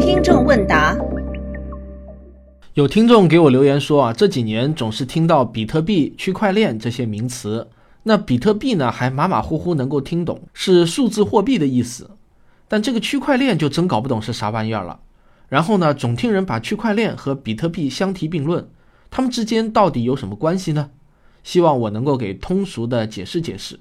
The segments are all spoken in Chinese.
听众问答：有听众给我留言说啊，这几年总是听到比特币、区块链这些名词，那比特币呢还马马虎虎能够听懂，是数字货币的意思，但这个区块链就真搞不懂是啥玩意儿了。然后呢，总听人把区块链和比特币相提并论，他们之间到底有什么关系呢？希望我能够给通俗的解释解释。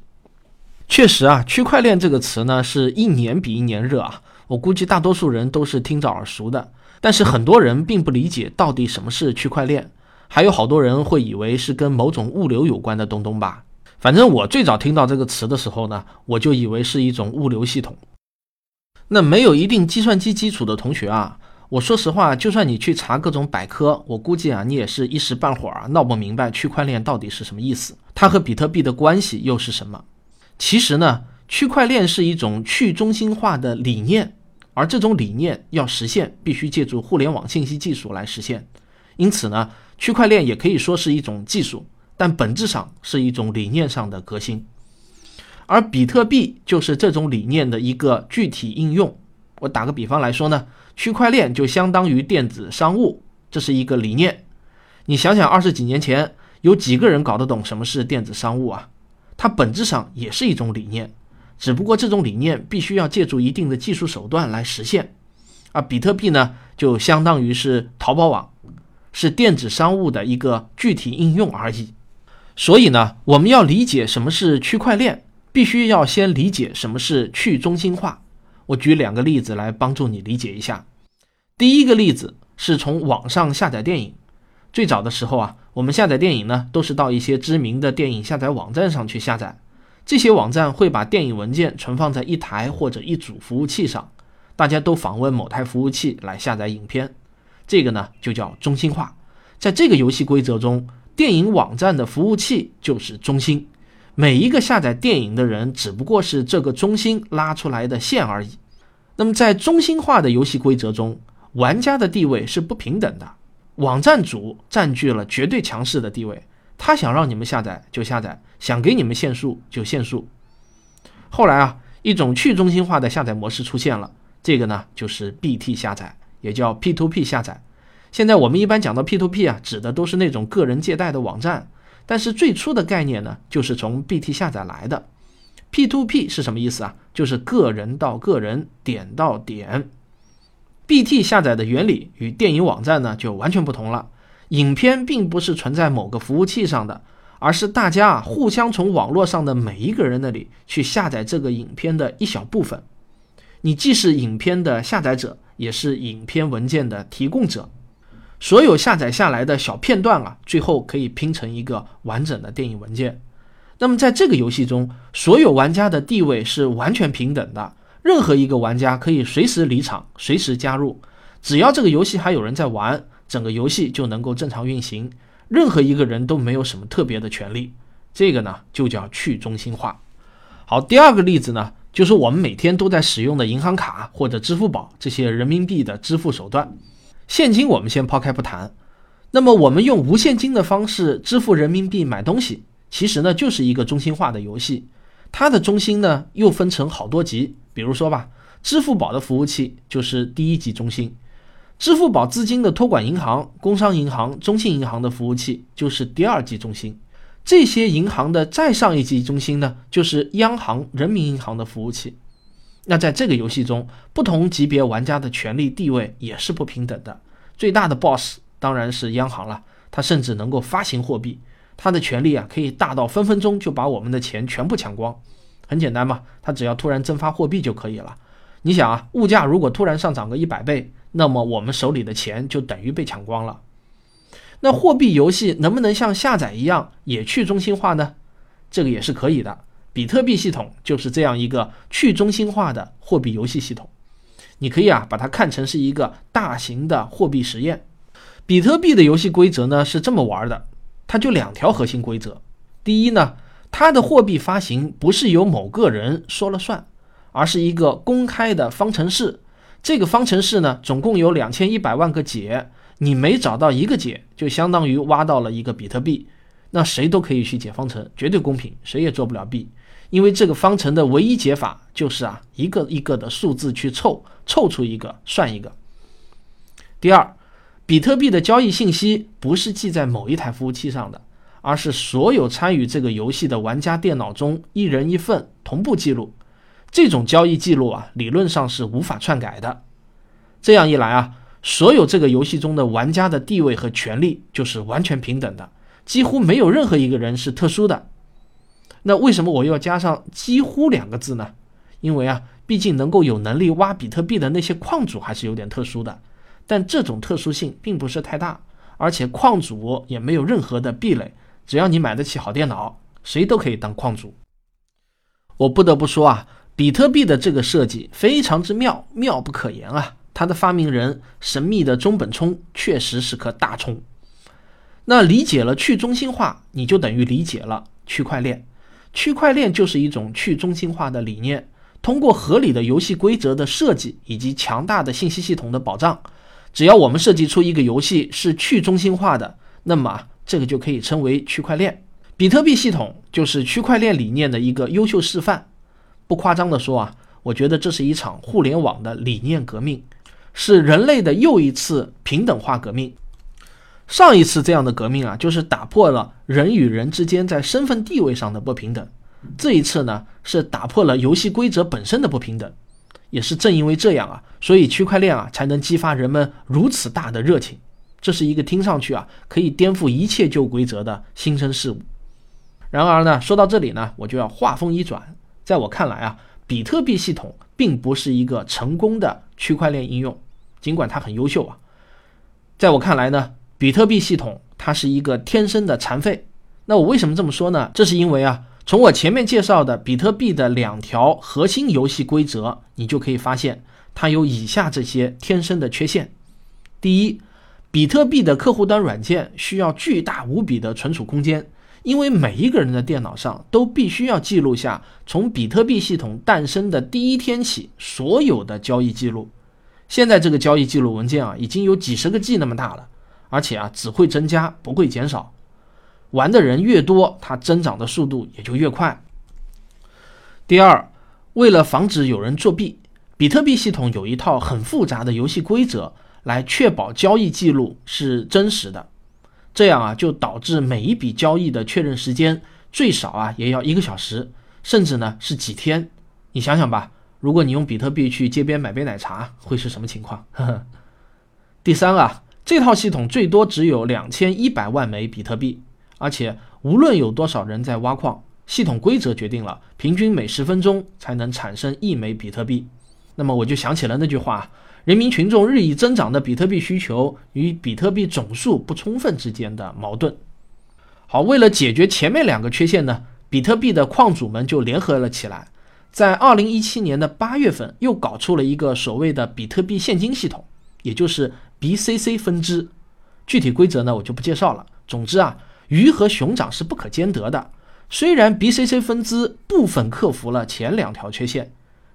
确实啊，区块链这个词呢，是一年比一年热啊。我估计大多数人都是听着耳熟的，但是很多人并不理解到底什么是区块链，还有好多人会以为是跟某种物流有关的东东吧。反正我最早听到这个词的时候呢，我就以为是一种物流系统。那没有一定计算机基础的同学啊，我说实话，就算你去查各种百科，我估计啊，你也是一时半会儿啊闹不明白区块链到底是什么意思，它和比特币的关系又是什么？其实呢，区块链是一种去中心化的理念，而这种理念要实现，必须借助互联网信息技术来实现。因此呢，区块链也可以说是一种技术，但本质上是一种理念上的革新。而比特币就是这种理念的一个具体应用。我打个比方来说呢，区块链就相当于电子商务，这是一个理念。你想想，二十几年前有几个人搞得懂什么是电子商务啊？它本质上也是一种理念，只不过这种理念必须要借助一定的技术手段来实现。而比特币呢，就相当于是淘宝网，是电子商务的一个具体应用而已。所以呢，我们要理解什么是区块链，必须要先理解什么是去中心化。我举两个例子来帮助你理解一下。第一个例子是从网上下载电影。最早的时候啊，我们下载电影呢，都是到一些知名的电影下载网站上去下载。这些网站会把电影文件存放在一台或者一组服务器上，大家都访问某台服务器来下载影片。这个呢，就叫中心化。在这个游戏规则中，电影网站的服务器就是中心，每一个下载电影的人只不过是这个中心拉出来的线而已。那么，在中心化的游戏规则中，玩家的地位是不平等的。网站主占据了绝对强势的地位，他想让你们下载就下载，想给你们限速就限速。后来啊，一种去中心化的下载模式出现了，这个呢就是 BT 下载，也叫 P2P 下载。现在我们一般讲到 P2P 啊，指的都是那种个人借贷的网站，但是最初的概念呢，就是从 BT 下载来的。P2P 是什么意思啊？就是个人到个人，点到点。BT 下载的原理与电影网站呢就完全不同了。影片并不是存在某个服务器上的，而是大家啊互相从网络上的每一个人那里去下载这个影片的一小部分。你既是影片的下载者，也是影片文件的提供者。所有下载下来的小片段啊，最后可以拼成一个完整的电影文件。那么在这个游戏中，所有玩家的地位是完全平等的。任何一个玩家可以随时离场，随时加入，只要这个游戏还有人在玩，整个游戏就能够正常运行。任何一个人都没有什么特别的权利，这个呢就叫去中心化。好，第二个例子呢，就是我们每天都在使用的银行卡或者支付宝这些人民币的支付手段。现金我们先抛开不谈，那么我们用无现金的方式支付人民币买东西，其实呢就是一个中心化的游戏。它的中心呢又分成好多级。比如说吧，支付宝的服务器就是第一级中心，支付宝资金的托管银行、工商银行、中信银行的服务器就是第二级中心，这些银行的再上一级中心呢，就是央行、人民银行的服务器。那在这个游戏中，不同级别玩家的权力地位也是不平等的。最大的 boss 当然是央行了，它甚至能够发行货币，它的权力啊可以大到分分钟就把我们的钱全部抢光。很简单嘛，它只要突然增发货币就可以了。你想啊，物价如果突然上涨个一百倍，那么我们手里的钱就等于被抢光了。那货币游戏能不能像下载一样也去中心化呢？这个也是可以的。比特币系统就是这样一个去中心化的货币游戏系统。你可以啊把它看成是一个大型的货币实验。比特币的游戏规则呢是这么玩的，它就两条核心规则。第一呢。它的货币发行不是由某个人说了算，而是一个公开的方程式。这个方程式呢，总共有两千一百万个解，你每找到一个解，就相当于挖到了一个比特币。那谁都可以去解方程，绝对公平，谁也做不了弊。因为这个方程的唯一解法就是啊一个一个的数字去凑，凑出一个算一个。第二，比特币的交易信息不是记在某一台服务器上的，而是所有参与这个游戏的玩家电脑中一人一份同步记录。这种交易记录啊，理论上是无法篡改的。这样一来啊，所有这个游戏中的玩家的地位和权利就是完全平等的，几乎没有任何一个人是特殊的。那为什么我要加上“几乎”两个字呢？因为啊，毕竟能够有能力挖比特币的那些矿主还是有点特殊的，但这种特殊性并不是太大，而且矿主也没有任何的壁垒，只要你买得起好电脑，谁都可以当矿主。我不得不说啊。比特币的这个设计非常之妙，妙不可言啊！它的发明人神秘的中本聪确实是颗大葱。那理解了去中心化，你就等于理解了区块链。区块链就是一种去中心化的理念，通过合理的游戏规则的设计以及强大的信息系统的保障，只要我们设计出一个游戏是去中心化的，那么这个就可以称为区块链。比特币系统就是区块链理念的一个优秀示范。不夸张地说啊，我觉得这是一场互联网的理念革命，是人类的又一次平等化革命。上一次这样的革命啊，就是打破了人与人之间在身份地位上的不平等。这一次呢，是打破了游戏规则本身的不平等。也是正因为这样啊，所以区块链啊才能激发人们如此大的热情。这是一个听上去啊可以颠覆一切旧规则的新生事物。然而呢，说到这里呢，我就要话锋一转。在我看来啊，比特币系统并不是一个成功的区块链应用，尽管它很优秀啊。在我看来呢，比特币系统它是一个天生的残废。那我为什么这么说呢？这是因为啊，从我前面介绍的比特币的两条核心游戏规则，你就可以发现它有以下这些天生的缺陷。第一，比特币的客户端软件需要巨大无比的存储空间。因为每一个人的电脑上都必须要记录下从比特币系统诞生的第一天起所有的交易记录。现在这个交易记录文件啊，已经有几十个 G 那么大了，而且啊，只会增加不会减少。玩的人越多，它增长的速度也就越快。第二，为了防止有人作弊，比特币系统有一套很复杂的游戏规则，来确保交易记录是真实的。这样啊，就导致每一笔交易的确认时间最少啊也要一个小时，甚至呢是几天。你想想吧，如果你用比特币去街边买杯奶茶，会是什么情况？呵呵。第三啊，这套系统最多只有两千一百万枚比特币，而且无论有多少人在挖矿，系统规则决定了平均每十分钟才能产生一枚比特币。那么我就想起了那句话。人民群众日益增长的比特币需求与比特币总数不充分之间的矛盾。好，为了解决前面两个缺陷呢，比特币的矿主们就联合了起来，在二零一七年的八月份又搞出了一个所谓的比特币现金系统，也就是 BCC 分支。具体规则呢，我就不介绍了。总之啊，鱼和熊掌是不可兼得的。虽然 BCC 分支部分克服了前两条缺陷。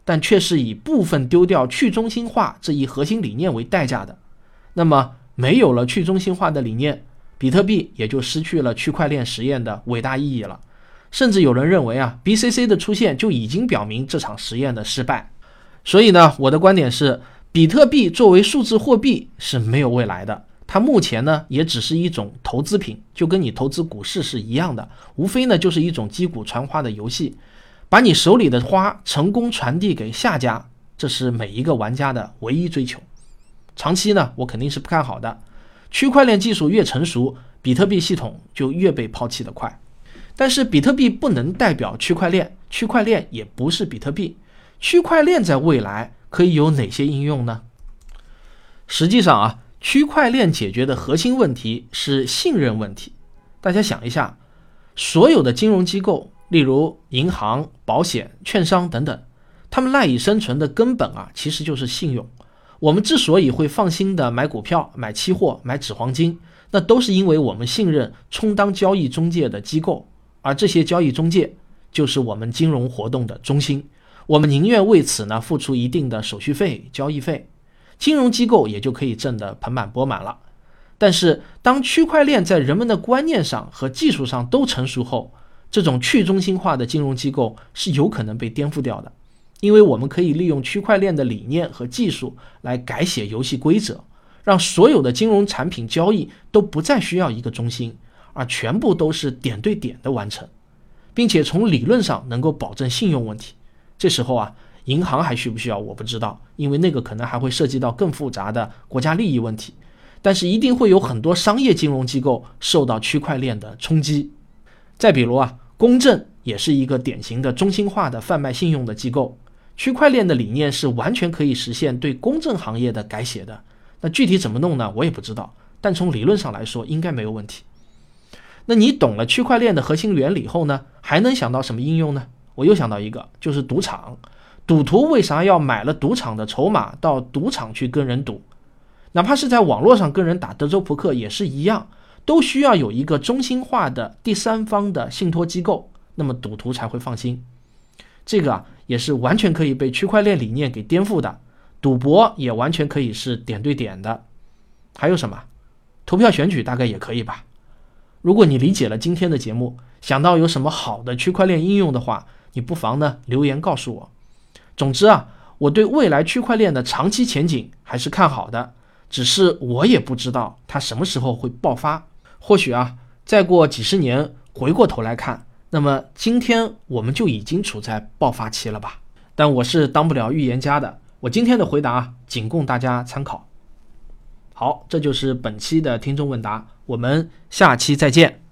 但却是以部分丢掉去中心化这一核心理念为代价的。那么，没有了去中心化的理念，比特币也就失去了区块链实验的伟大意义了。甚至有人认为啊，BCC 的出现就已经表明这场实验的失败。所以呢，我的观点是，比特币作为数字货币是没有未来的。它目前呢，也只是一种投资品，就跟你投资股市是一样的，无非呢就是一种击鼓传花的游戏。把你手里的花成功传递给下家，这是每一个玩家的唯一追求。长期呢，我肯定是不看好的。区块链技术越成熟，比特币系统就越被抛弃的快。但是，比特币不能代表区块链，区块链也不是比特币。区块链在未来可以有哪些应用呢？实际上啊，区块链解决的核心问题是信任问题。大家想一下，所有的金融机构。例如银行、保险、券商等等，他们赖以生存的根本啊，其实就是信用。我们之所以会放心的买股票、买期货、买纸黄金，那都是因为我们信任充当交易中介的机构，而这些交易中介就是我们金融活动的中心。我们宁愿为此呢付出一定的手续费、交易费，金融机构也就可以挣得盆满钵满了。但是，当区块链在人们的观念上和技术上都成熟后，这种去中心化的金融机构是有可能被颠覆掉的，因为我们可以利用区块链的理念和技术来改写游戏规则，让所有的金融产品交易都不再需要一个中心，而全部都是点对点的完成，并且从理论上能够保证信用问题。这时候啊，银行还需不需要我不知道，因为那个可能还会涉及到更复杂的国家利益问题。但是一定会有很多商业金融机构受到区块链的冲击。再比如啊，公证也是一个典型的中心化的贩卖信用的机构。区块链的理念是完全可以实现对公证行业的改写的。那具体怎么弄呢？我也不知道。但从理论上来说，应该没有问题。那你懂了区块链的核心原理后呢，还能想到什么应用呢？我又想到一个，就是赌场。赌徒为啥要买了赌场的筹码到赌场去跟人赌？哪怕是在网络上跟人打德州扑克也是一样，都需要有一个中心化的第三方的信托机构，那么赌徒才会放心。这个啊也是完全可以被区块链理念给颠覆的，赌博也完全可以是点对点的。还有什么？投票选举大概也可以吧。如果你理解了今天的节目，想到有什么好的区块链应用的话，你不妨呢留言告诉我。总之啊，我对未来区块链的长期前景还是看好的。只是我也不知道它什么时候会爆发。或许啊，再过几十年回过头来看，那么今天我们就已经处在爆发期了吧？但我是当不了预言家的。我今天的回答仅供大家参考。好，这就是本期的听众问答，我们下期再见。